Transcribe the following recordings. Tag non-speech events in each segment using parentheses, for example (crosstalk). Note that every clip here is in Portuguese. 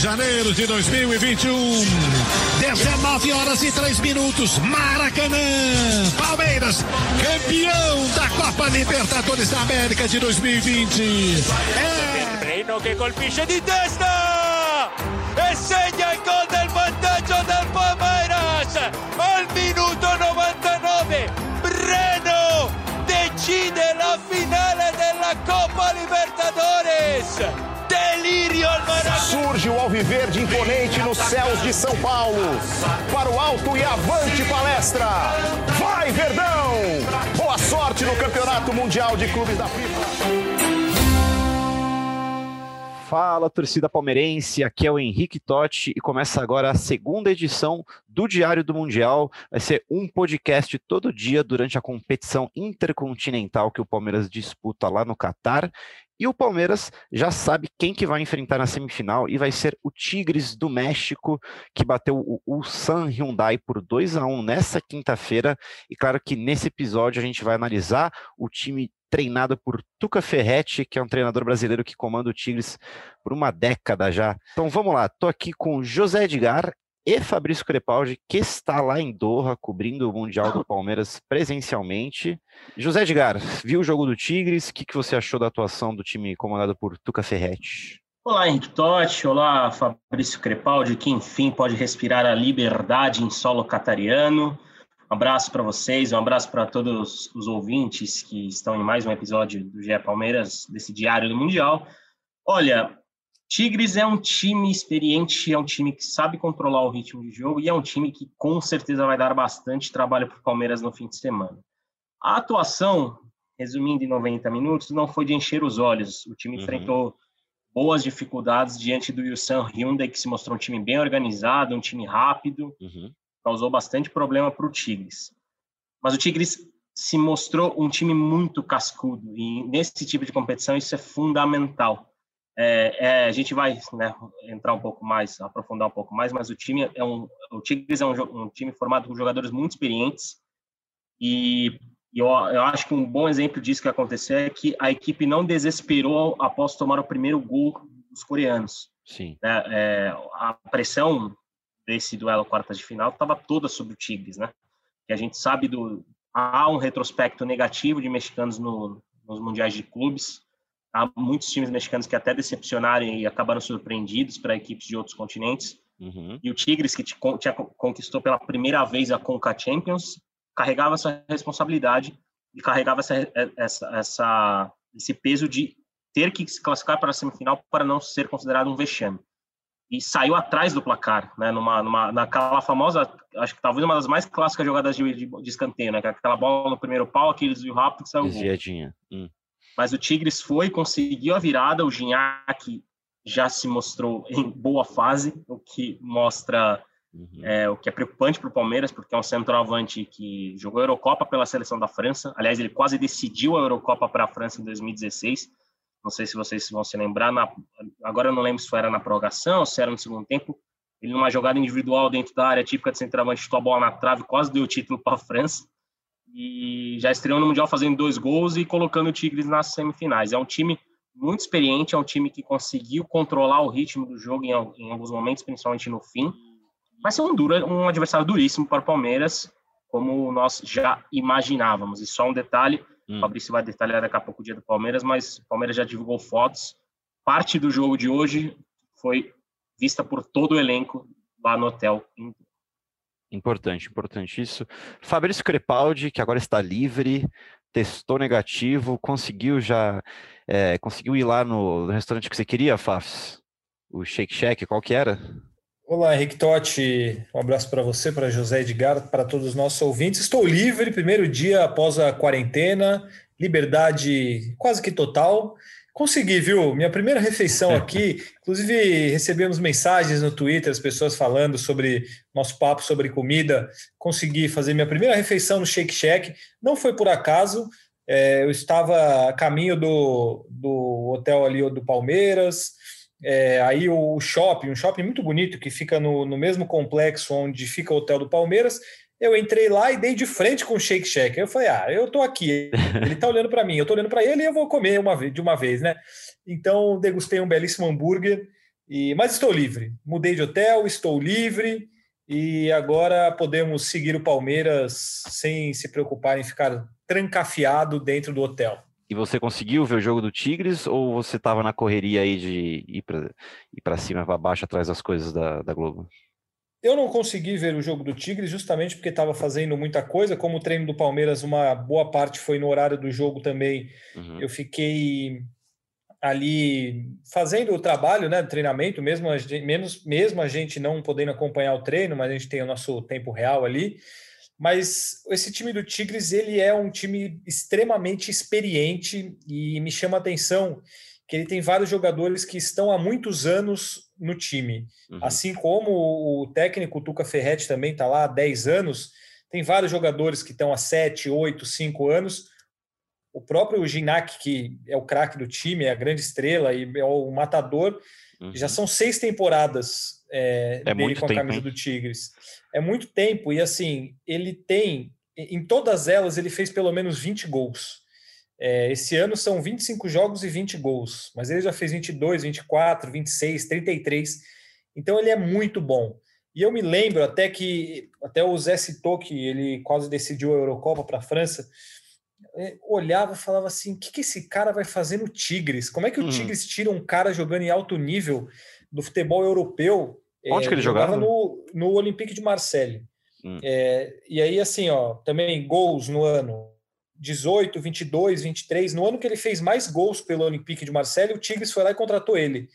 Janeiro de 2021. 19 horas e 3 minutos. Maracanã. Palmeiras, campeão da Copa Libertadores da América de 2020. É. Reino que colpisce di testa e segna il gol del vantaggio del Palmeiras al minuto 99. Breno decide la finale della Copa Libertadores. Delírio Surge o Alviverde imponente nos céus de São Paulo. Para o alto e avante palestra. Vai, Verdão! Boa sorte no Campeonato Mundial de Clubes da FIFA. Fala, torcida palmeirense, aqui é o Henrique Totti e começa agora a segunda edição do Diário do Mundial. Vai ser um podcast todo dia durante a competição intercontinental que o Palmeiras disputa lá no Catar. E o Palmeiras já sabe quem que vai enfrentar na semifinal e vai ser o Tigres do México, que bateu o Ulsan Hyundai por 2 a 1 nessa quinta-feira. E claro que nesse episódio a gente vai analisar o time treinado por Tuca Ferretti, que é um treinador brasileiro que comanda o Tigres por uma década já. Então vamos lá, tô aqui com José Edgar e Fabrício Crepaldi, que está lá em Doha, cobrindo o Mundial do Palmeiras presencialmente. José Edgar, viu o jogo do Tigres? O que, que você achou da atuação do time comandado por Tuca Ferretti? Olá, Henrique Totti. Olá, Fabrício Crepaldi, que enfim pode respirar a liberdade em solo catariano. Um abraço para vocês, um abraço para todos os ouvintes que estão em mais um episódio do GE Palmeiras, desse Diário do Mundial. Olha, Tigres é um time experiente, é um time que sabe controlar o ritmo de jogo e é um time que com certeza vai dar bastante trabalho para o Palmeiras no fim de semana. A atuação, resumindo em 90 minutos, não foi de encher os olhos. O time uhum. enfrentou boas dificuldades diante do Yusan Hyundai, que se mostrou um time bem organizado, um time rápido, uhum. causou bastante problema para o Tigres. Mas o Tigres se mostrou um time muito cascudo e nesse tipo de competição isso é fundamental é, é, a gente vai né, entrar um pouco mais, aprofundar um pouco mais, mas o time é um, o Tigres é um, um time formado por jogadores muito experientes e eu, eu, acho que um bom exemplo disso que aconteceu é que a equipe não desesperou após tomar o primeiro gol dos coreanos. Sim. É, é, a pressão desse duelo quartas de final estava toda sobre o Tigres, né? Que a gente sabe do há um retrospecto negativo de mexicanos no, nos mundiais de clubes Há muitos times mexicanos que até decepcionaram e acabaram surpreendidos para equipes de outros continentes. Uhum. E o Tigres, que tinha conquistou pela primeira vez a Conca Champions, carregava essa responsabilidade e carregava essa, essa, essa, esse peso de ter que se classificar para a semifinal para não ser considerado um vexame. E saiu atrás do placar, né? Numa, numa, naquela famosa, acho que talvez uma das mais clássicas jogadas de, de, de escanteio, né? Aquela bola no primeiro pau, aquele desvio rápido que saiu. Desviadinha. Hum mas o Tigres foi, conseguiu a virada, o Gignac já se mostrou em boa fase, o que mostra uhum. é, o que é preocupante para o Palmeiras, porque é um centroavante que jogou a Eurocopa pela seleção da França, aliás, ele quase decidiu a Eurocopa para a França em 2016, não sei se vocês vão se lembrar, na, agora eu não lembro se era na prorrogação, se era no segundo tempo, ele numa jogada individual dentro da área típica de centroavante, chutou a bola na trave, quase deu o título para a França, e já estreou no Mundial fazendo dois gols e colocando o Tigres nas semifinais. É um time muito experiente, é um time que conseguiu controlar o ritmo do jogo em, em alguns momentos, principalmente no fim. Vai ser um, duro, um adversário duríssimo para o Palmeiras, como nós já imaginávamos. E só um detalhe, hum. o Fabrício vai detalhar daqui a pouco o dia do Palmeiras, mas o Palmeiras já divulgou fotos. Parte do jogo de hoje foi vista por todo o elenco lá no hotel Importante, importante isso. Fabrício Crepaldi, que agora está livre, testou negativo, conseguiu já, é, conseguiu ir lá no, restaurante que você queria, Fafs? O Shake Shack, qual que era? Olá, Henrique Totti, um abraço para você, para José Edgar, para todos os nossos ouvintes. Estou livre, primeiro dia após a quarentena, liberdade quase que total. Consegui, viu? Minha primeira refeição aqui, inclusive recebemos mensagens no Twitter, as pessoas falando sobre nosso papo sobre comida. Consegui fazer minha primeira refeição no Shake Shack. Não foi por acaso, É, eu estava a caminho do, do hotel ali do Palmeiras, é, aí o shopping, um shopping muito bonito que fica no, no mesmo complexo onde fica o hotel do Palmeiras. Eu entrei lá e dei de frente com o Shake Shack. Eu falei, ah, eu tô aqui, ele tá olhando para mim, eu tô olhando para ele e eu vou comer uma vez, de uma vez, né? Então degustei um belíssimo hambúrguer, e, mas estou livre. Mudei de hotel, estou livre e agora podemos seguir o Palmeiras sem se preocupar em ficar trancafiado dentro do hotel. E você conseguiu ver o jogo do Tigres ou você estava na correria aí de ir para cima, para baixo, atrás das coisas da, da Globo? Eu não consegui ver o jogo do Tigres justamente porque estava fazendo muita coisa. Como o treino do Palmeiras, uma boa parte foi no horário do jogo também. Uhum. Eu fiquei ali fazendo o trabalho, né, treinamento, mesmo a, gente, menos, mesmo a gente não podendo acompanhar o treino, mas a gente tem o nosso tempo real ali. Mas esse time do Tigres, ele é um time extremamente experiente e me chama a atenção que ele tem vários jogadores que estão há muitos anos no time. Uhum. Assim como o técnico Tuca Ferretti também está lá há 10 anos, tem vários jogadores que estão há 7, 8, 5 anos. O próprio Ginac, que é o craque do time, é a grande estrela e é o matador, uhum. já são seis temporadas é, é dele com a tempo, camisa hein? do Tigres. É muito tempo, e assim, ele tem, em todas elas, ele fez pelo menos 20 gols. É, esse ano são 25 jogos e 20 gols, mas ele já fez 22, 24, 26, 33. Então ele é muito bom. E eu me lembro até que, até o Zé citou que ele quase decidiu a Eurocopa para a França. É, olhava e falava assim: o que, que esse cara vai fazer no Tigres? Como é que o hum. Tigres tira um cara jogando em alto nível do futebol europeu Onde é, que ele jogava? No, no Olympique de Marseille. Hum. É, e aí, assim, ó, também gols no ano 18, 22, 23. No ano que ele fez mais gols pelo Olympique de Marseille, o Tigres foi lá e contratou ele.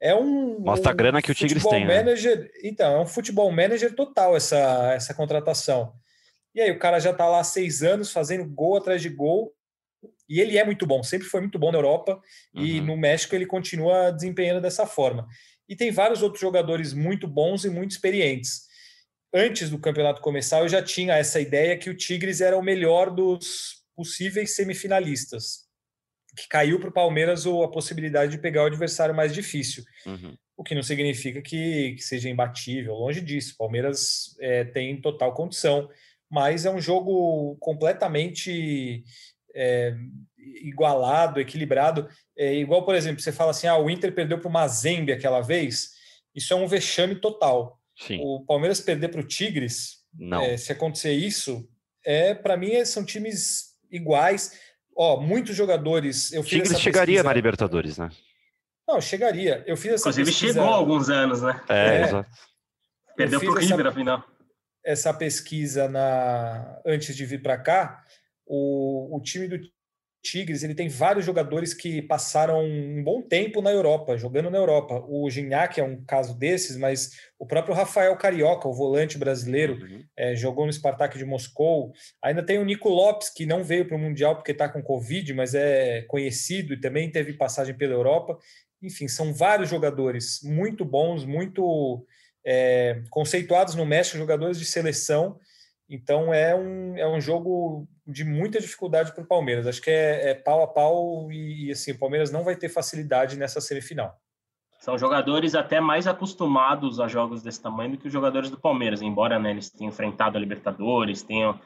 É um. Mostra um a grana que o Tigres tem. Né? Manager, né? Então, é um futebol manager total essa, essa contratação. E aí, o cara já está lá há seis anos fazendo gol atrás de gol. E ele é muito bom, sempre foi muito bom na Europa. Uhum. E no México ele continua desempenhando dessa forma e tem vários outros jogadores muito bons e muito experientes. Antes do campeonato começar, eu já tinha essa ideia que o Tigres era o melhor dos possíveis semifinalistas, que caiu para o Palmeiras a possibilidade de pegar o adversário mais difícil. Uhum. O que não significa que, que, seja imbatível, longe disso. O Palmeiras é, tem total condição, mas é um jogo completamente é, igualado, equilibrado. É igual, por exemplo, você fala assim: ah, o Inter perdeu para o Mazembe aquela vez. Isso é um vexame total. Sim. O Palmeiras perder para o Tigres, é, se acontecer isso, é para mim são times iguais. Ó, muitos jogadores. Eu Tigres chegaria pesquisa... na Libertadores, né? Não, chegaria. Eu fiz essa Inclusive pesquisa... chegou há alguns anos, né? É, é. exato. Perdeu para o River, essa... afinal. Essa pesquisa na antes de vir para cá, o, o time do Tigres ele tem vários jogadores que passaram um bom tempo na Europa, jogando na Europa. O Gignac é um caso desses, mas o próprio Rafael Carioca, o volante brasileiro, uhum. é, jogou no Spartak de Moscou. Ainda tem o Nico Lopes, que não veio para o Mundial porque está com Covid, mas é conhecido e também teve passagem pela Europa. Enfim, são vários jogadores muito bons, muito é, conceituados no México, jogadores de seleção então é um, é um jogo de muita dificuldade para o Palmeiras. Acho que é, é, pau a pau e, assim, o Palmeiras não vai ter facilidade nessa semifinal. São jogadores até mais acostumados a jogos desse tamanho do que os jogadores do Palmeiras, embora né, eles tenham enfrentado a Libertadores, tenham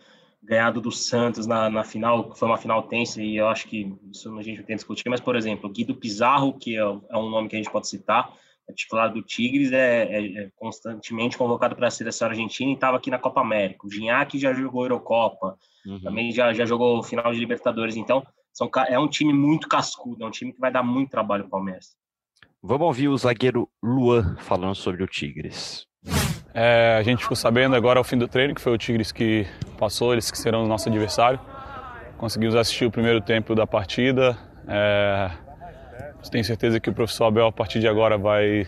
ganhado do Santos na, na final, que foi uma final tensa, e eu acho que isso a gente tem que discutir, mas, por exemplo, Guido Pizarro, que é, é um nome que a gente pode citar, é titular do Tigres, é, é, é constantemente convocado para a seleção argentina e estava aqui na Copa América. O Gignac já jogou Eurocopa, uhum. também já, já jogou final de Libertadores. Então, são, é um time muito cascudo, é um time que vai dar muito trabalho para o Palmeiras. Vamos ouvir o zagueiro Luan falando sobre o Tigres. É, a gente ficou sabendo agora ao fim do treino que foi o Tigres que passou, eles que serão o nosso adversário. Conseguimos assistir o primeiro tempo da partida. É, tenho certeza que o professor Abel, a partir de agora, vai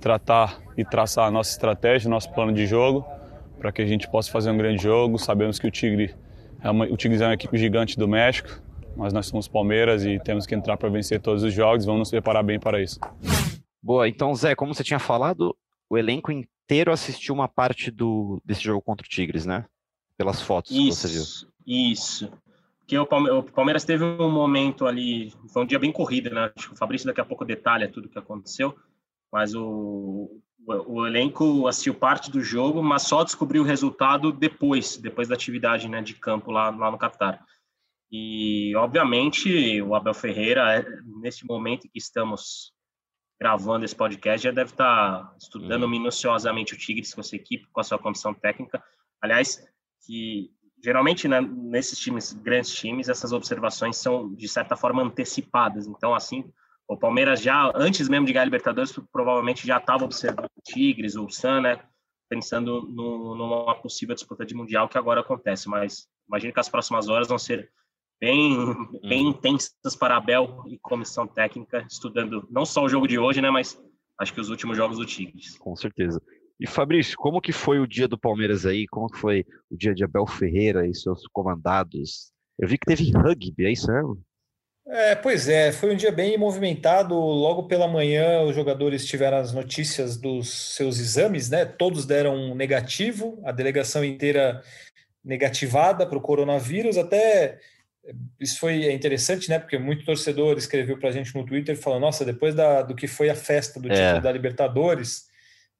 tratar e traçar a nossa estratégia, nosso plano de jogo, para que a gente possa fazer um grande jogo. Sabemos que o Tigre é uma, o Tigres é uma equipe gigante do México, mas nós somos Palmeiras e temos que entrar para vencer todos os jogos. Vamos nos preparar bem para isso. Boa, então Zé, como você tinha falado, o elenco inteiro assistiu uma parte do, desse jogo contra o Tigres, né? Pelas fotos isso, que você viu. Isso. Que o Palmeiras teve um momento ali, foi um dia bem corrido, né? Acho que o Fabrício daqui a pouco detalha tudo o que aconteceu, mas o, o, o, elenco assistiu parte do jogo, mas só descobriu o resultado depois, depois da atividade né, de campo lá, lá no Catar. E, obviamente, o Abel Ferreira, é, nesse momento em que estamos gravando esse podcast, já deve estar estudando uhum. minuciosamente o Tigres com a sua equipe, com a sua comissão técnica. Aliás, que geralmente né, nesses times, grandes times, essas observações são de certa forma antecipadas. Então, assim, o Palmeiras já, antes mesmo de ganhar a Libertadores, provavelmente já estava observando o Tigres, o Sun, né, pensando no, numa possível disputa de Mundial que agora acontece. Mas imagino que as próximas horas vão ser bem, bem uhum. intensas para Abel e comissão técnica, estudando não só o jogo de hoje, né, mas acho que os últimos jogos do Tigres. Com certeza. E Fabrício, como que foi o dia do Palmeiras aí? Como que foi o dia de Abel Ferreira e seus comandados? Eu vi que teve rugby, é isso mesmo? É, pois é, foi um dia bem movimentado. Logo pela manhã, os jogadores tiveram as notícias dos seus exames, né? Todos deram negativo, a delegação inteira negativada para o coronavírus. Até isso foi interessante, né? Porque muito torcedor escreveu para a gente no Twitter falando: Nossa, depois da, do que foi a festa do título é. da Libertadores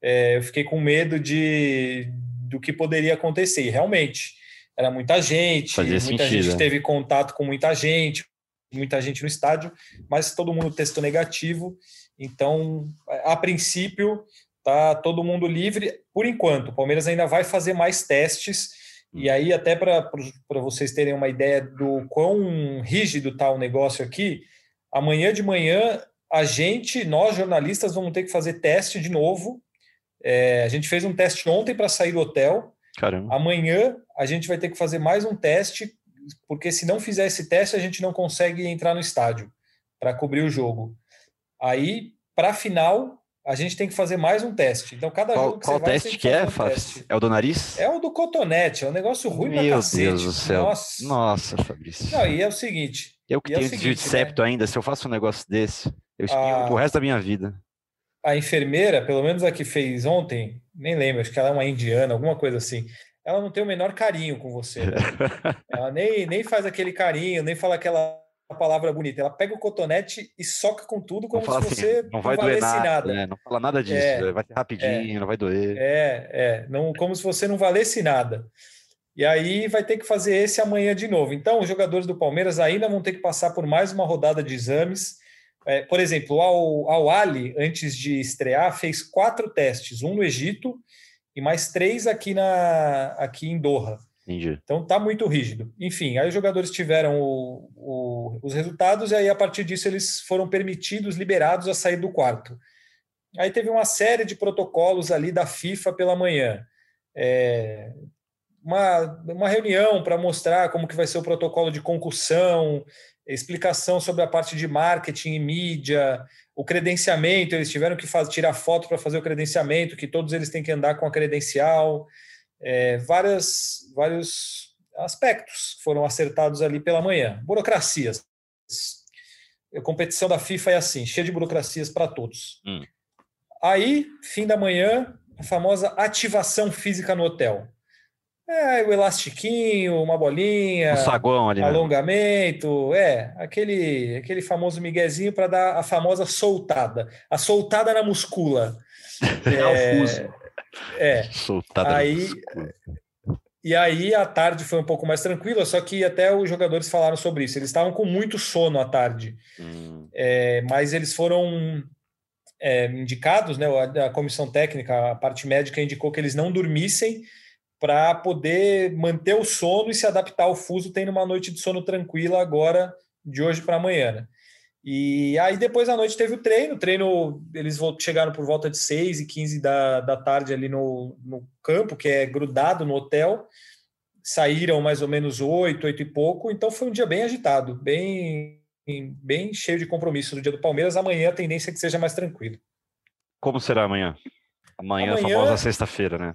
é, eu fiquei com medo de do que poderia acontecer. E realmente, era muita gente, Fazia muita sentido, gente né? teve contato com muita gente, muita gente no estádio, mas todo mundo testou negativo. Então, a princípio, tá todo mundo livre por enquanto. O Palmeiras ainda vai fazer mais testes. E aí, até para vocês terem uma ideia do quão rígido está o negócio aqui, amanhã de manhã a gente, nós jornalistas, vamos ter que fazer teste de novo é, a gente fez um teste ontem para sair do hotel. Caramba. Amanhã a gente vai ter que fazer mais um teste, porque se não fizer esse teste, a gente não consegue entrar no estádio para cobrir o jogo. Aí, para a final, a gente tem que fazer mais um teste. Então, cada qual, jogo que qual você vai, teste que é, um Fábio? É o do nariz? É o do cotonete, é um negócio ruim Meu pra cacete. Deus do céu. Nossa, Noça Fabrício. Não, e é o seguinte... Eu que é tenho desvio de septo né? ainda, se eu faço um negócio desse, eu espinho a... pro resto da minha vida a enfermeira, pelo menos a que fez ontem, nem lembro, acho que ela é uma indiana, alguma coisa assim. Ela não tem o menor carinho com você. Né? (laughs) ela nem, nem faz aquele carinho, nem fala aquela palavra bonita. Ela pega o cotonete e soca com tudo como se assim, você não, vai doer nada. nada. Né? Não fala nada disso, é, vai ser rapidinho, é, não vai doer. É, é, não, como se você não valesse nada. E aí vai ter que fazer esse amanhã de novo. Então, os jogadores do Palmeiras ainda vão ter que passar por mais uma rodada de exames é, por exemplo, o Al, Ali, antes de estrear, fez quatro testes, um no Egito e mais três aqui, na, aqui em Doha. Entendi. Então tá muito rígido. Enfim, aí os jogadores tiveram o, o, os resultados e aí a partir disso eles foram permitidos, liberados a sair do quarto. Aí teve uma série de protocolos ali da FIFA pela manhã. É, uma, uma reunião para mostrar como que vai ser o protocolo de concussão, explicação sobre a parte de marketing e mídia, o credenciamento, eles tiveram que fazer, tirar foto para fazer o credenciamento, que todos eles têm que andar com a credencial, é, várias, vários aspectos foram acertados ali pela manhã. Burocracias. A competição da FIFA é assim, cheia de burocracias para todos. Hum. Aí, fim da manhã, a famosa ativação física no hotel. É, o elastiquinho, uma bolinha, um saguão ali, alongamento, né? é, aquele, aquele famoso miguezinho para dar a famosa soltada. A soltada na muscula. (laughs) é, é. Soltada aí, E aí a tarde foi um pouco mais tranquila, só que até os jogadores falaram sobre isso. Eles estavam com muito sono à tarde, hum. é, mas eles foram é, indicados, né? A, a comissão técnica, a parte médica indicou que eles não dormissem para poder manter o sono e se adaptar ao fuso, tendo uma noite de sono tranquila agora, de hoje para amanhã. Né? E aí depois da noite teve o treino, o treino eles chegaram por volta de 6 e 15 da, da tarde ali no, no campo, que é grudado no hotel, saíram mais ou menos 8, 8 e pouco, então foi um dia bem agitado, bem, bem cheio de compromisso do dia do Palmeiras, amanhã a tendência é que seja mais tranquilo. Como será amanhã? Amanhã, amanhã famosa sexta-feira, né?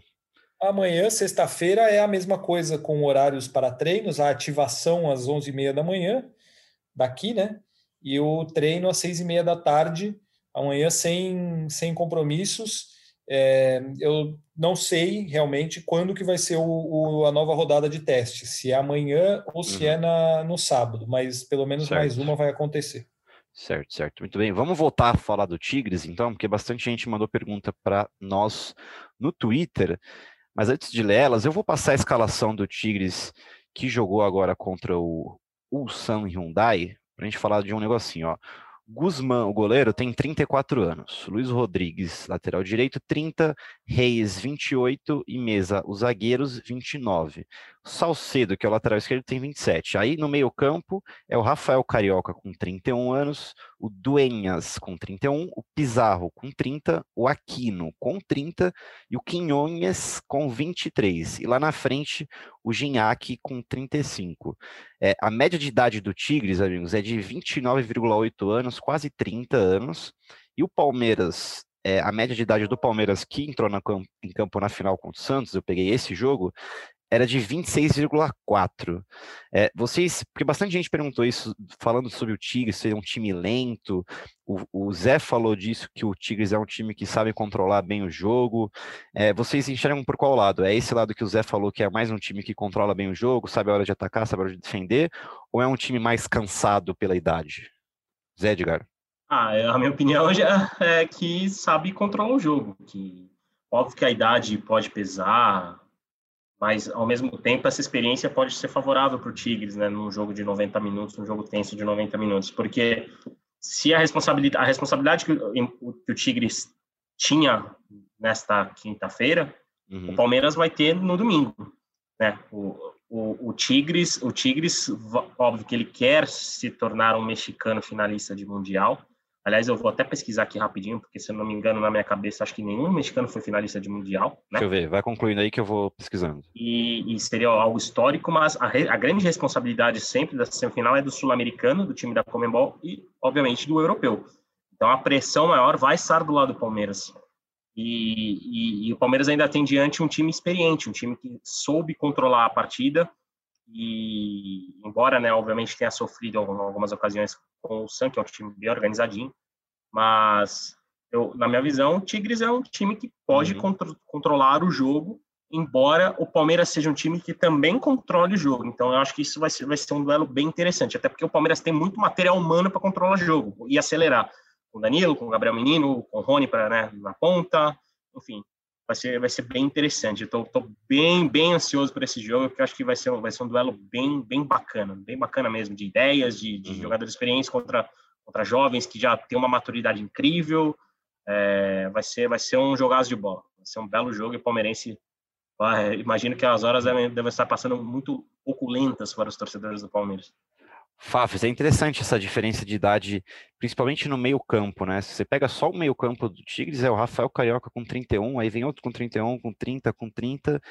Amanhã, sexta-feira, é a mesma coisa com horários para treinos, a ativação às 11h30 da manhã, daqui, né? E o treino às 6h30 da tarde, amanhã sem, sem compromissos. É, eu não sei realmente quando que vai ser o, o, a nova rodada de teste, se é amanhã ou se é uhum. é na, no sábado, mas pelo menos certo. mais uma vai acontecer. Certo, certo. Muito bem. Vamos voltar a falar do Tigres, então, porque bastante gente mandou pergunta para nós no Twitter. Mas antes de ler elas, eu vou passar a escalação do Tigres que jogou agora contra o Ulsan Hyundai, para a gente falar de um negocinho, ó. Guzmán, o goleiro, tem 34 anos. Luiz Rodrigues, lateral direito, 30. Reis, 28. E Mesa, os zagueiros, 29. Salcedo, que é o lateral esquerdo, tem 27. Aí no meio-campo é o Rafael Carioca com 31 anos, o Duenhas com 31, o Pizarro com 30, o Aquino com 30 e o Quinhonhes com 23. E lá na frente, o Ginhaque com 35. É, a média de idade do Tigres, amigos, é de 29,8 anos, quase 30 anos. E o Palmeiras é, a média de idade do Palmeiras que entrou na, em campo na final contra o Santos, eu peguei esse jogo, era de 26,4. É, vocês, porque bastante gente perguntou isso, falando sobre o Tigres ser um time lento. O, o, Zé falou disso, que o Tigres é um time que sabe controlar bem o jogo. É, vocês enxergam por qual lado? É esse lado que o Zé falou, que é mais um time que controla bem o jogo, sabe a hora de atacar, sabe a hora de defender? Ou é um time mais cansado pela idade? Zé Edgar. Ah, a minha opinião já é que sabe controlar o jogo. Que óbvio que a idade pode pesar, mas ao mesmo tempo essa experiência pode ser favorável para o Tigres, né, num jogo de 90 minutos, num jogo tenso de 90 minutos, porque se a responsabilidade, a responsabilidade que o, que o Tigres tinha nesta quinta-feira, uhum. o Palmeiras vai ter no domingo, né? O, o, o, Tigres, o Tigres, óbvio que ele quer se tornar um mexicano finalista de mundial, Aliás, eu vou até pesquisar aqui rapidinho, porque se eu não me engano, na minha cabeça, acho que nenhum mexicano foi finalista de Mundial. Né? Deixa eu ver, vai concluindo aí que eu vou pesquisando. E, e seria algo histórico, mas a, a, grande responsabilidade sempre dessa semifinal é do sul-americano, do time da Comembol e, obviamente, do europeu. Então a pressão maior vai estar do lado do Palmeiras. E, e, e o Palmeiras ainda tem diante um time experiente, um time que soube controlar a partida e embora, né, obviamente tenha sofrido em algumas ocasiões com o San, que é um time bem organizadinho, mas eu, na minha visão, o Tigres é um time que pode uhum. contro controlar o jogo, embora o Palmeiras seja um time que também controle o jogo. Então, eu acho que isso vai ser, vai ser um duelo bem interessante, até porque o Palmeiras tem muito material humano para controlar o jogo e acelerar. Com o Danilo, com o Gabriel Menino, com o Rony pra, né, na ponta, enfim vai ser, vai ser bem interessante. Eu tô, bem, bem ansioso por esse jogo, porque eu acho que vai ser, um, vai ser um duelo bem, bem bacana, bem bacana mesmo, de ideias, de, de uhum. jogadores experientes contra, contra jovens que já têm uma maturidade incrível. É, vai, ser, vai ser um jogaço de bola, vai ser um belo jogo e o palmeirense. Vai, imagino que as horas devem, devem estar passando muito pouco lentas para os torcedores do Palmeiras. Fafs, é interessante essa diferença de idade, principalmente no meio campo, né? Se você pega só o meio campo do Tigres, é o Rafael Carioca com 31, aí vem outro com 31, com 30, com 30,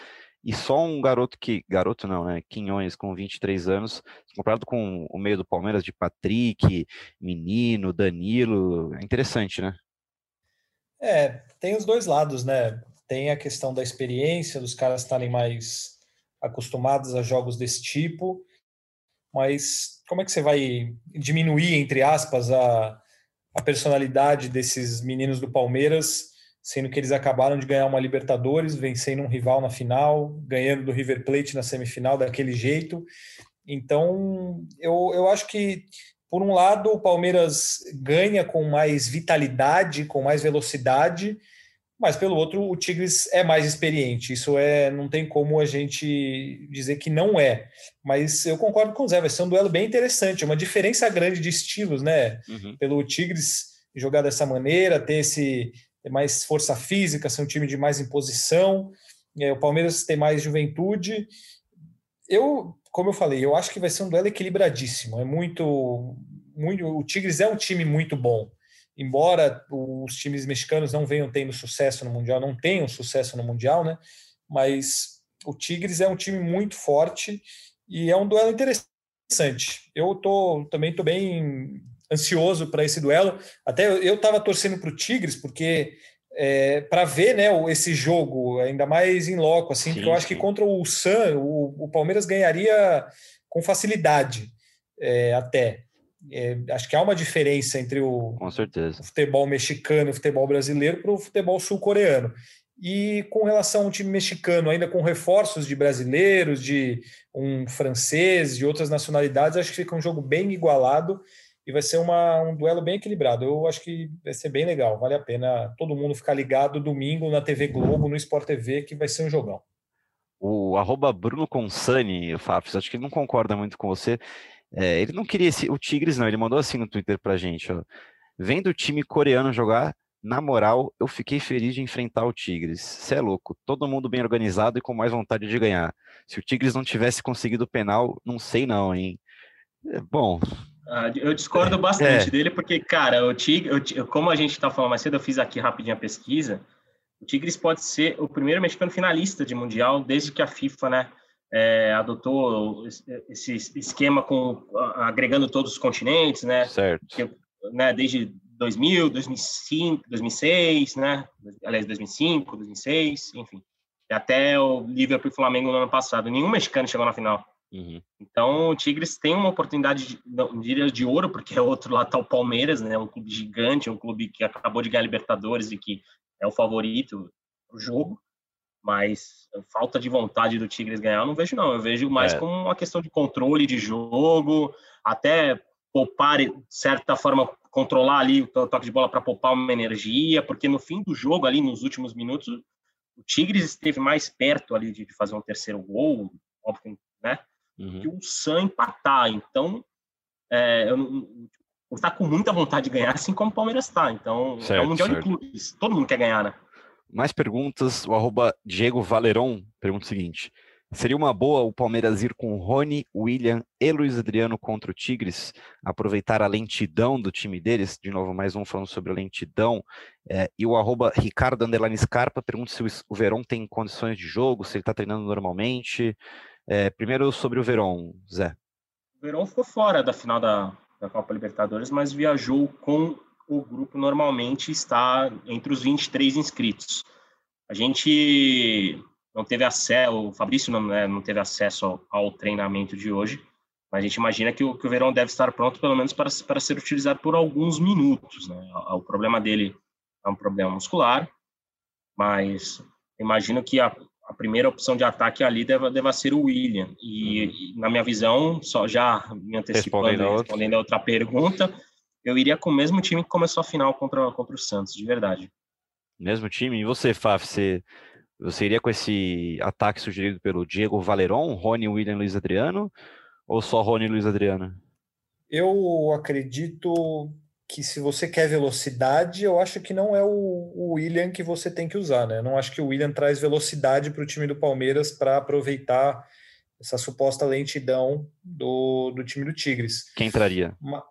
e só um garoto que, garoto não, né? Quinhões com 23 anos, comparado com o meio do Palmeiras de Patrick, Menino, Danilo, é interessante, né? É, tem os dois lados, né? Tem a questão da experiência, dos caras estarem mais acostumados a jogos desse tipo, mas como é que você vai diminuir, entre aspas, a, a personalidade desses meninos do Palmeiras, sendo que eles acabaram de ganhar uma Libertadores, vencendo um rival na final, ganhando do River Plate na semifinal daquele jeito. Então, eu, eu acho que, por um lado, o Palmeiras ganha com mais vitalidade, com mais velocidade, mas pelo outro o Tigres é mais experiente. Isso é, não tem como a gente dizer que não é. Mas eu concordo com o Zé, vai ser um duelo bem interessante, uma diferença grande de estilos, né? Uhum. Pelo Tigres jogar dessa maneira, ter esse ter mais força física, ser um time de mais imposição. É, o Palmeiras tem mais juventude. Eu, como eu falei, eu acho que vai ser um duelo equilibradíssimo. É muito, muito. O Tigres é um time muito bom embora os times mexicanos não venham tendo sucesso no Mundial, não tenham sucesso no Mundial, né? Mas o Tigres é um time muito forte e é um duelo interessante. Eu tô, também estou bem ansioso para esse duelo. Até eu estava torcendo para o Tigres, porque é, para ver né, esse jogo, ainda mais em loco, assim, sim, porque eu acho que contra o San, o, o Palmeiras ganharia com facilidade é, até. É, acho que há uma diferença entre o, Com certeza. o futebol mexicano e o futebol brasileiro para o futebol sul-coreano. E com relação ao time mexicano, ainda com reforços de brasileiros, de um francês, de outras nacionalidades, acho que fica um jogo bem igualado e vai ser uma, um duelo bem equilibrado. Eu acho que vai ser bem legal, vale a pena todo mundo ficar ligado domingo na TV Globo, no Sport TV, que vai ser um jogão. O arroba Bruno Consani, Fafs, acho que ele não concorda muito com você. É, ele não queria esse, o Tigres, não, ele mandou assim no Twitter pra gente, ó. Vendo o time coreano jogar, na moral, eu fiquei feliz de enfrentar o Tigres. Você é louco, todo mundo bem organizado e com mais vontade de ganhar. Se o Tigres não tivesse conseguido o penal, não sei não, hein? É, bom. Ah, eu discordo bastante é. dele, porque, cara, o Tigres, como a gente está falando mais cedo, eu fiz aqui rapidinho a pesquisa. O Tigres pode ser o primeiro mexicano finalista de Mundial desde que a FIFA, né, é, adotou esse esquema com agregando todos os continentes, né? Certo. Que, né, desde 2000, 2005, 2006, né? Aliás, 2005, 2006, enfim. Até o Liverpool e Flamengo no ano passado. Nenhum mexicano chegou na final. Uhum. Então, o Tigres tem uma oportunidade, de, não diria de ouro, porque é outro lá tá o Palmeiras, né? Um clube gigante, um clube que acabou de ganhar Libertadores e que é o favorito do jogo mas falta de vontade do Tigres ganhar eu não vejo não, eu vejo mais é. como uma questão de controle de jogo, até poupar, de certa forma, controlar ali o toque de bola para poupar uma energia, porque no fim do jogo, ali nos últimos minutos, o Tigres esteve mais perto ali de fazer um terceiro gol, óbvio, né? Uhum. Que o Sam empatar. Então, é, eu está com muita vontade de ganhar, assim como o Palmeiras está. Então, certo, é um mundial certo. de clubes. Todo mundo quer ganhar, né? Mais perguntas, o arroba Diego Valeron pergunta o seguinte: seria uma boa o Palmeiras ir com Rony, William e Luiz Adriano contra o Tigres, aproveitar a lentidão do time deles? De novo, mais um falando sobre a lentidão. É, e o arroba Ricardo Scarpa pergunta se o Verón tem condições de jogo, se ele está treinando normalmente. É, primeiro sobre o Verón, Zé. O Verón ficou fora da final da, da Copa Libertadores, mas viajou com o grupo normalmente está entre os 23 inscritos. A gente não teve acesso, o Fabrício não, né, não teve acesso ao, ao, treinamento de hoje, mas a gente imagina que o, que o Verão deve estar pronto, pelo menos para, para ser utilizado por alguns minutos. Né? O, o problema dele é um problema muscular, mas imagino que a, a primeira opção de ataque ali deva, deva ser o William. E, uhum. e na minha visão, só já me antecipando, respondendo, respondendo a outra pergunta, eu iria com o mesmo time que começou a final contra, contra o Santos, de verdade. Mesmo time? E você, Faf, você, você iria com esse ataque sugerido pelo Diego Valeron, Rony, William Luiz Adriano, ou só Rony e Luiz Adriano? Eu acredito que se você quer velocidade, eu acho que não é o, o William que você tem que usar, né? não acho que o William traz velocidade para o time do Palmeiras para aproveitar essa suposta lentidão do, do time do Tigres. Quem entraria? Uma,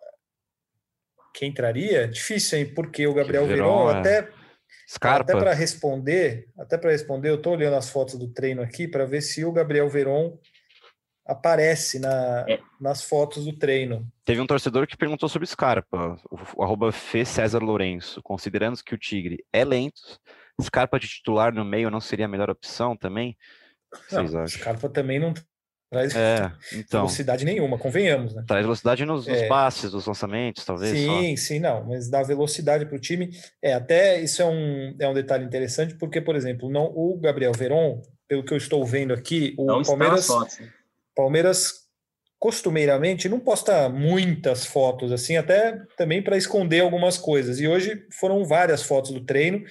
quem entraria? Difícil, hein? Porque o Gabriel Verón, é. até Scarpa. até para responder, até para responder, eu estou olhando as fotos do treino aqui para ver se o Gabriel Veron aparece na, é. nas fotos do treino. Teve um torcedor que perguntou sobre Scarpa, o, o arroba Fê César Lourenço, considerando que o Tigre é lento, Scarpa de titular no meio não seria a melhor opção também? Vocês não, acham? Scarpa também não traz é, então, velocidade nenhuma, convenhamos, né? Traz velocidade nos, nos é, passes, nos lançamentos, talvez. Sim, só. sim, não, mas dá velocidade para o time. É, até isso é um, é um detalhe interessante, porque, por exemplo, não o Gabriel Veron, pelo que eu estou vendo aqui, o não Palmeiras, fotos, né? Palmeiras costumeiramente não posta muitas fotos assim, até também para esconder algumas coisas. E hoje foram várias fotos do treino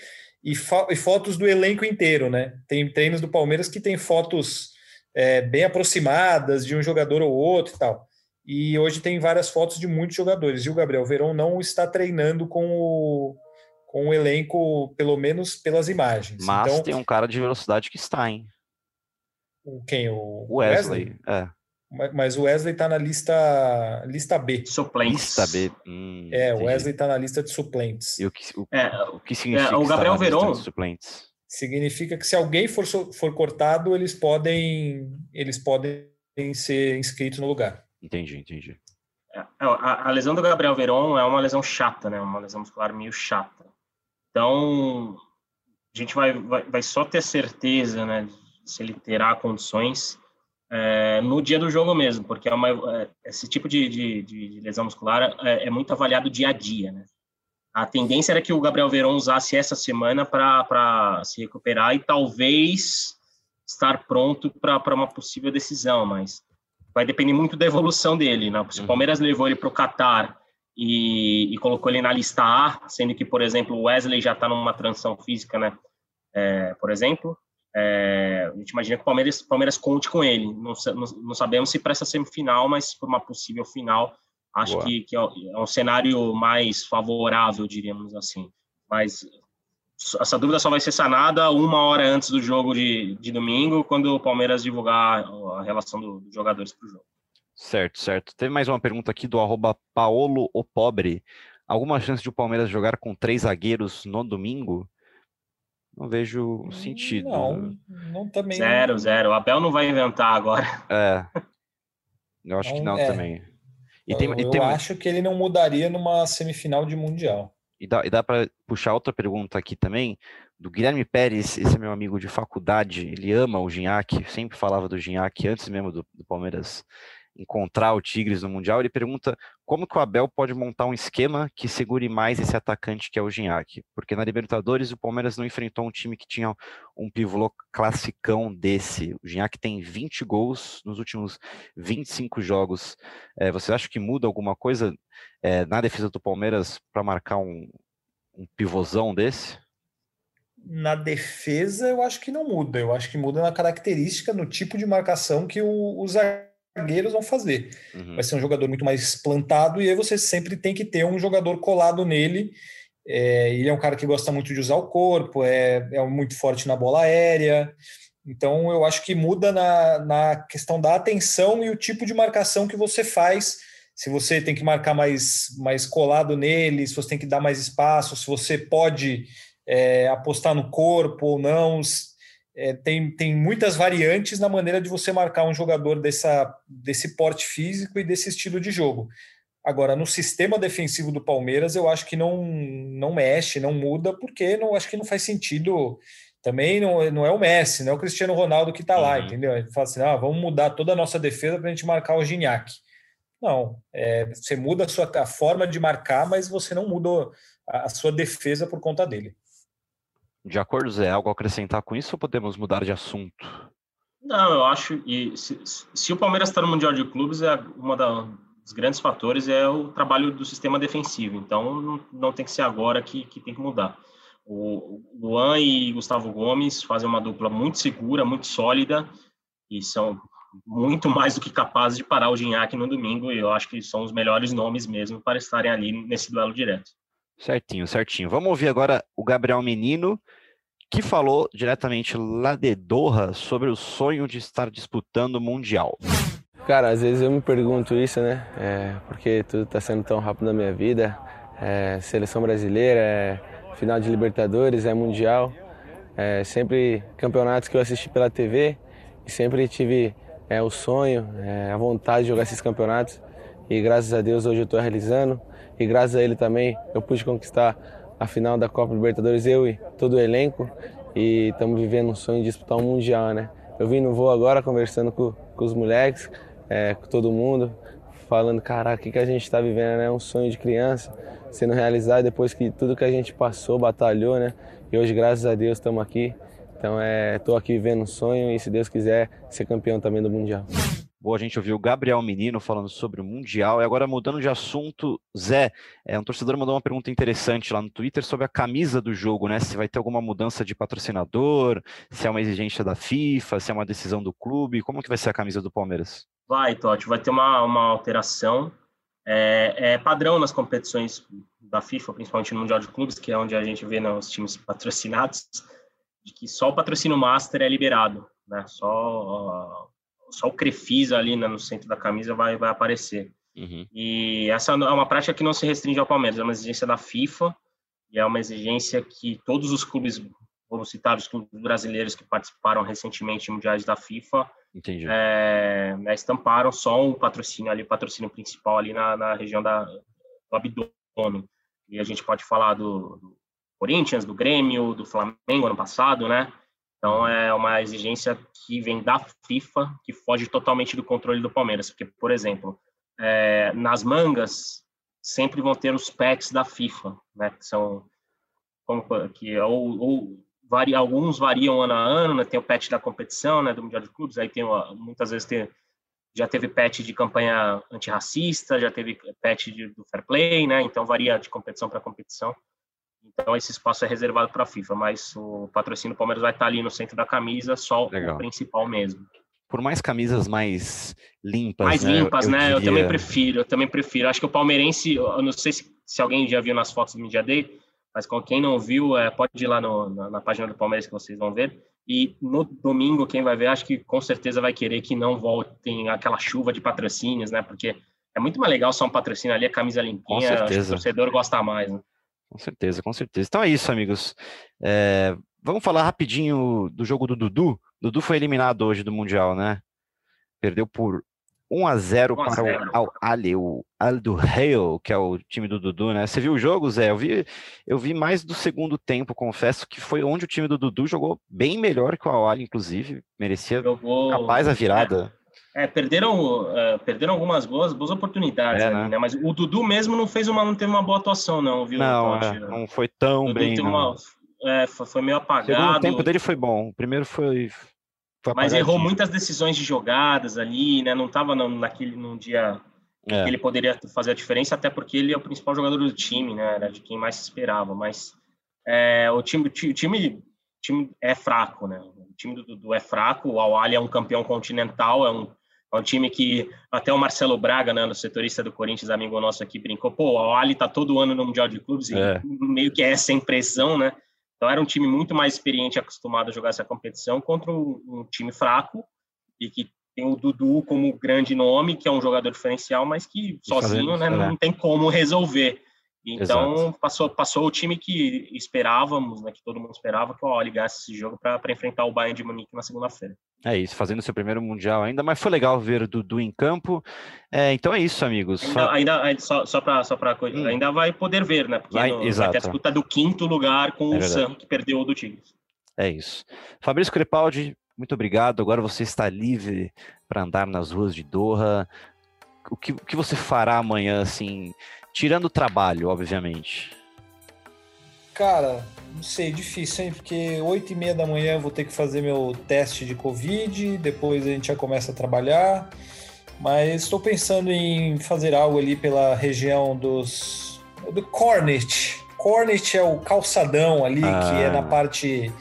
e, e fotos do elenco inteiro, né? Tem treinos do Palmeiras que tem fotos é, bem aproximadas de um jogador ou outro e tal. E hoje tem várias fotos de muitos jogadores. E o Gabriel Verão não está treinando com o, com o elenco, pelo menos pelas imagens. Mas então, tem um cara de velocidade que está, hein? Quem? O Wesley? Wesley? É. Mas o Wesley está na lista, lista B. Suplentes. Lista B. Hum, é, o Wesley está na lista de suplentes. E o que, o, é, o que significa é, o Gabriel Verón, suplentes? significa que se alguém for, for cortado, eles podem, eles podem ser inscritos no lugar. Entendi, entendi. É, a, a, lesão do Gabriel Veron é uma lesão chata, né? Uma lesão muscular meio chata. Então, a gente vai, vai, vai só ter certeza, né? Se ele terá condições é, no dia do jogo mesmo, porque é uma, é, esse tipo de, de, de lesão muscular é, é, muito avaliado dia a dia, né? A tendência era que o Gabriel Verón usasse essa semana para se recuperar e talvez estar pronto para uma possível decisão, mas vai depender muito da evolução dele. Né? Se o uhum. Palmeiras levou ele para o Qatar e, e, colocou ele na lista A, sendo que, por exemplo, o Wesley já está numa transição física, né? É, por exemplo, é, a gente imagina que o Palmeiras, Palmeiras conte com ele. Não, não, não sabemos se para essa semifinal, mas por uma possível final, acho que, que, é, é um cenário mais favorável, diríamos assim. Mas essa dúvida só vai ser sanada uma hora antes do jogo de, de domingo, quando o Palmeiras divulgar a relação do, dos jogadores para o jogo. Certo, certo. Teve mais uma pergunta aqui do arroba Paolo o Pobre. Alguma chance de o Palmeiras jogar com três zagueiros no domingo? Não vejo sentido. Não, não também. Zero, não. zero. O Abel não vai inventar agora. É. Eu acho não, que não é. também. E tem, eu, e tem... acho que ele não mudaria numa semifinal de Mundial. E dá, e dá para puxar outra pergunta aqui também, do Guilherme Pérez, esse é meu amigo de faculdade, ele ama o Ginhaque, sempre falava do Ginhaque antes mesmo do, do Palmeiras encontrar o Tigres no Mundial, ele pergunta como que o Abel pode montar um esquema que segure mais esse atacante que é o Gignac, porque na Libertadores o Palmeiras não enfrentou um time que tinha um pivô classicão desse. O Gignac tem 20 gols nos últimos 25 jogos. É, você acha que muda alguma coisa é, na defesa do Palmeiras para marcar um, um pivôzão desse? Na defesa, eu acho que não muda. Eu acho que muda na característica, no tipo de marcação que o, o zagueiros vão fazer. Uhum. Vai ser um jogador muito mais plantado e aí você sempre tem que ter um jogador colado nele. É, ele é um cara que gosta muito de usar o corpo, é, é muito forte na bola aérea. Então eu acho que muda na, na questão da atenção e o tipo de marcação que você faz. Se você tem que marcar mais, mais colado nele, se você tem que dar mais espaço, se você pode é, apostar no corpo ou não é, tem, tem muitas variantes na maneira de você marcar um jogador dessa, desse porte físico e desse estilo de jogo. Agora, no sistema defensivo do Palmeiras, eu acho que não, não mexe, não muda, porque não acho que não faz sentido. Também não, não é o Messi, não é o Cristiano Ronaldo que está uhum. lá, entendeu? Ele fala assim: ah, vamos mudar toda a nossa defesa para a gente marcar o Gignac. Não, é, você muda a sua a forma de marcar, mas você não muda a, a sua defesa por conta dele. De acordo, Zé, algo a acrescentar com isso ou podemos mudar de assunto? Não, eu acho e se, se o Palmeiras está no Mundial de Clubes, é uma dos grandes fatores é o trabalho do sistema defensivo. Então, não, não tem que ser agora que, que tem que mudar. O Luan e Gustavo Gomes fazem uma dupla muito segura, muito sólida e são muito mais do que capazes de parar o Gignac no domingo. E eu acho que são os melhores nomes mesmo para estarem ali nesse duelo direto. Certinho, certinho. Vamos ouvir agora o Gabriel Menino, que falou diretamente lá de Doha sobre o sonho de estar disputando o Mundial. Cara, às vezes eu me pergunto isso, né? É, porque tudo está sendo tão rápido na minha vida. É, seleção brasileira, é, final de Libertadores, é Mundial. É, sempre campeonatos que eu assisti pela TV e sempre tive é, o sonho, é, a vontade de jogar esses campeonatos. E graças a Deus hoje eu estou realizando e graças a ele também eu pude conquistar a final da Copa Libertadores, eu e todo o elenco, e estamos vivendo um sonho de disputar um Mundial, né? Eu vim no voo agora conversando com, com os moleques, é, com todo mundo, falando, caraca, o que, que a gente está vivendo, né? Um sonho de criança sendo realizado depois que tudo que a gente passou, batalhou, né? E hoje, graças a Deus, estamos aqui. Então, estou é, aqui vivendo um sonho e, se Deus quiser, ser campeão também do Mundial. Boa, a gente ouviu o Gabriel Menino falando sobre o Mundial. E agora, mudando de assunto, Zé, é, um torcedor mandou uma pergunta interessante lá no Twitter sobre a camisa do jogo, né? Se vai ter alguma mudança de patrocinador, se é uma exigência da FIFA, se é uma decisão do clube. Como que vai ser a camisa do Palmeiras? Vai, Totti, vai ter uma, uma alteração. É, é padrão nas competições da FIFA, principalmente no Mundial de Clubes, que é onde a gente vê né, os times patrocinados, de que só o patrocínio master é liberado, né? Só só o Crefisa ali né, no centro da camisa vai, vai aparecer. Uhum. E essa é uma prática que não se restringe ao Palmeiras, é uma exigência da FIFA e é uma exigência que todos os clubes, vamos citar os clubes brasileiros que participaram recentemente em mundiais da FIFA, é, né, estamparam só um patrocínio ali, patrocínio principal ali na, na região da, do abdômen. E a gente pode falar do, do Corinthians, do Grêmio, do Flamengo ano passado, né? Então é uma exigência que vem da FIFA, que foge totalmente do controle do Palmeiras. Porque, por exemplo, é, nas mangas sempre vão ter os packs da FIFA, né? Que são como, que ou, ou alguns variam ano a ano, né? Tem o patch da competição, né? Do Mundial de Clubes. Aí tem muitas vezes tem já teve patch de campanha antirracista, já teve patch de, do fair play, né? Então varia de competição para competição. Então esse espaço é reservado para a FIFA, mas o patrocínio do Palmeiras vai estar ali no centro da camisa, só Legal. o principal mesmo. Por mais camisas mais limpas, mais né? limpas, eu, eu né? Diria... Eu também prefiro, eu também prefiro. Acho que o palmeirense, eu não sei se, se alguém já viu nas fotos do Media Day, mas com quem não viu, é, pode ir lá no, na, na, página do Palmeiras que vocês vão ver. E no domingo, quem vai ver, acho que com certeza vai querer que não voltem aquela chuva de patrocínios, né? Porque é muito mais legal só um patrocínio ali, a camisa limpinha, acho que o torcedor gosta mais, né? Com certeza, com certeza. Então é isso, amigos. É, vamos falar rapidinho do jogo do Dudu. Dudu foi eliminado hoje do Mundial, né? Perdeu por 1 a 0 1 a para 0. o Ali, o Aldo Hale, que é o time do Dudu, né? Você viu o jogo, Zé? Eu vi, eu vi mais do segundo tempo, confesso que foi onde o time do Dudu jogou bem melhor que o Al inclusive, merecia jogou... capaz a virada. É, é perderam, uh, perderam algumas boas, boas oportunidades, é, ali, né? né? Mas o Dudu mesmo não fez uma, não teve uma boa atuação, não, viu? Não, é, não foi tão bem. Uma, é, foi meio apagado. O tempo dele foi bom. O primeiro foi mas errou muitas decisões de jogadas ali, né? Não estava naquele num dia é. que ele poderia fazer a diferença, até porque ele é o principal jogador do time, né? Era de quem mais se esperava. Mas o time, o time, time é fraco, né? O time do Dudu é fraco. O Al é um campeão continental, é um, é um time que até o Marcelo Braga, né, no setorista do Corinthians, amigo nosso aqui, brincou. Pô, o Al tá todo ano no Mundial de Clubes é. e meio que é essa impressão, né? Então era um time muito mais experiente, acostumado a jogar essa competição contra um, um time fraco e que tem o Dudu como grande nome, que é um jogador diferencial, mas que sozinho né, não tem como resolver. Então passou, passou o time que esperávamos, né, que todo mundo esperava, que o ligasse esse jogo para enfrentar o Bayern de Munique na segunda-feira. É isso, fazendo seu primeiro mundial ainda, mas foi legal ver o Dudu em campo. É, então é isso, amigos. Ainda, ainda só, só para só para hum. ainda vai poder ver, né? Porque vai, no, vai ter a disputa do quinto lugar com é o Sam que perdeu o do Tigres. É isso. Fabrício Crepaldi, muito obrigado. Agora você está livre para andar nas ruas de Doha. O que, o que você fará amanhã, assim? Tirando o trabalho, obviamente. Cara, não sei, difícil, hein? Porque oito e meia da manhã eu vou ter que fazer meu teste de Covid, depois a gente já começa a trabalhar. Mas estou pensando em fazer algo ali pela região dos. do Cornet. Cornet é o calçadão ali, ah. que é na parte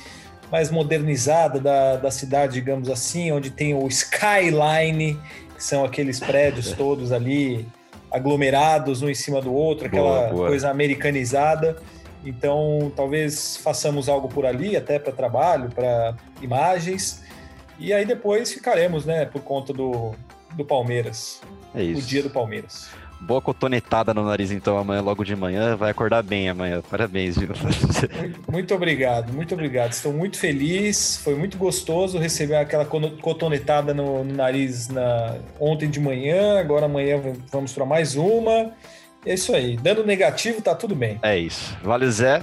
mais modernizada da, da cidade, digamos assim, onde tem o Skyline, que são aqueles prédios (laughs) todos ali aglomerados um em cima do outro, aquela boa, boa. coisa americanizada. Então, talvez façamos algo por ali, até para trabalho, para imagens. E aí depois ficaremos, né, por conta do, do Palmeiras. É isso. O dia do Palmeiras. Boa cotonetada no nariz, então, amanhã, logo de manhã. Vai acordar bem amanhã. Parabéns, viu? Muito obrigado, muito obrigado. Estou muito feliz. Foi muito gostoso receber aquela cotonetada no, no nariz na, ontem de manhã. Agora amanhã vamos para mais uma. É isso aí. Dando negativo, tá tudo bem. É isso. Valeu, Zé.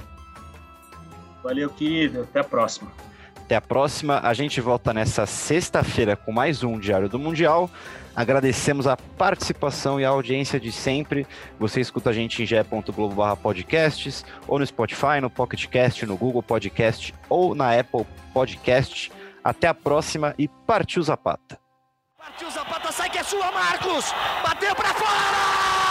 Valeu, querido. Até a próxima. Até a próxima. A gente volta nessa sexta-feira com mais um Diário do Mundial. Agradecemos a participação e a audiência de sempre. Você escuta a gente em ge.globo podcasts, ou no Spotify, no Pocket Cast, no Google Podcast ou na Apple Podcast. Até a próxima e partiu Zapata. Partiu Zapata, sai que é sua, Marcos! Bateu para fora!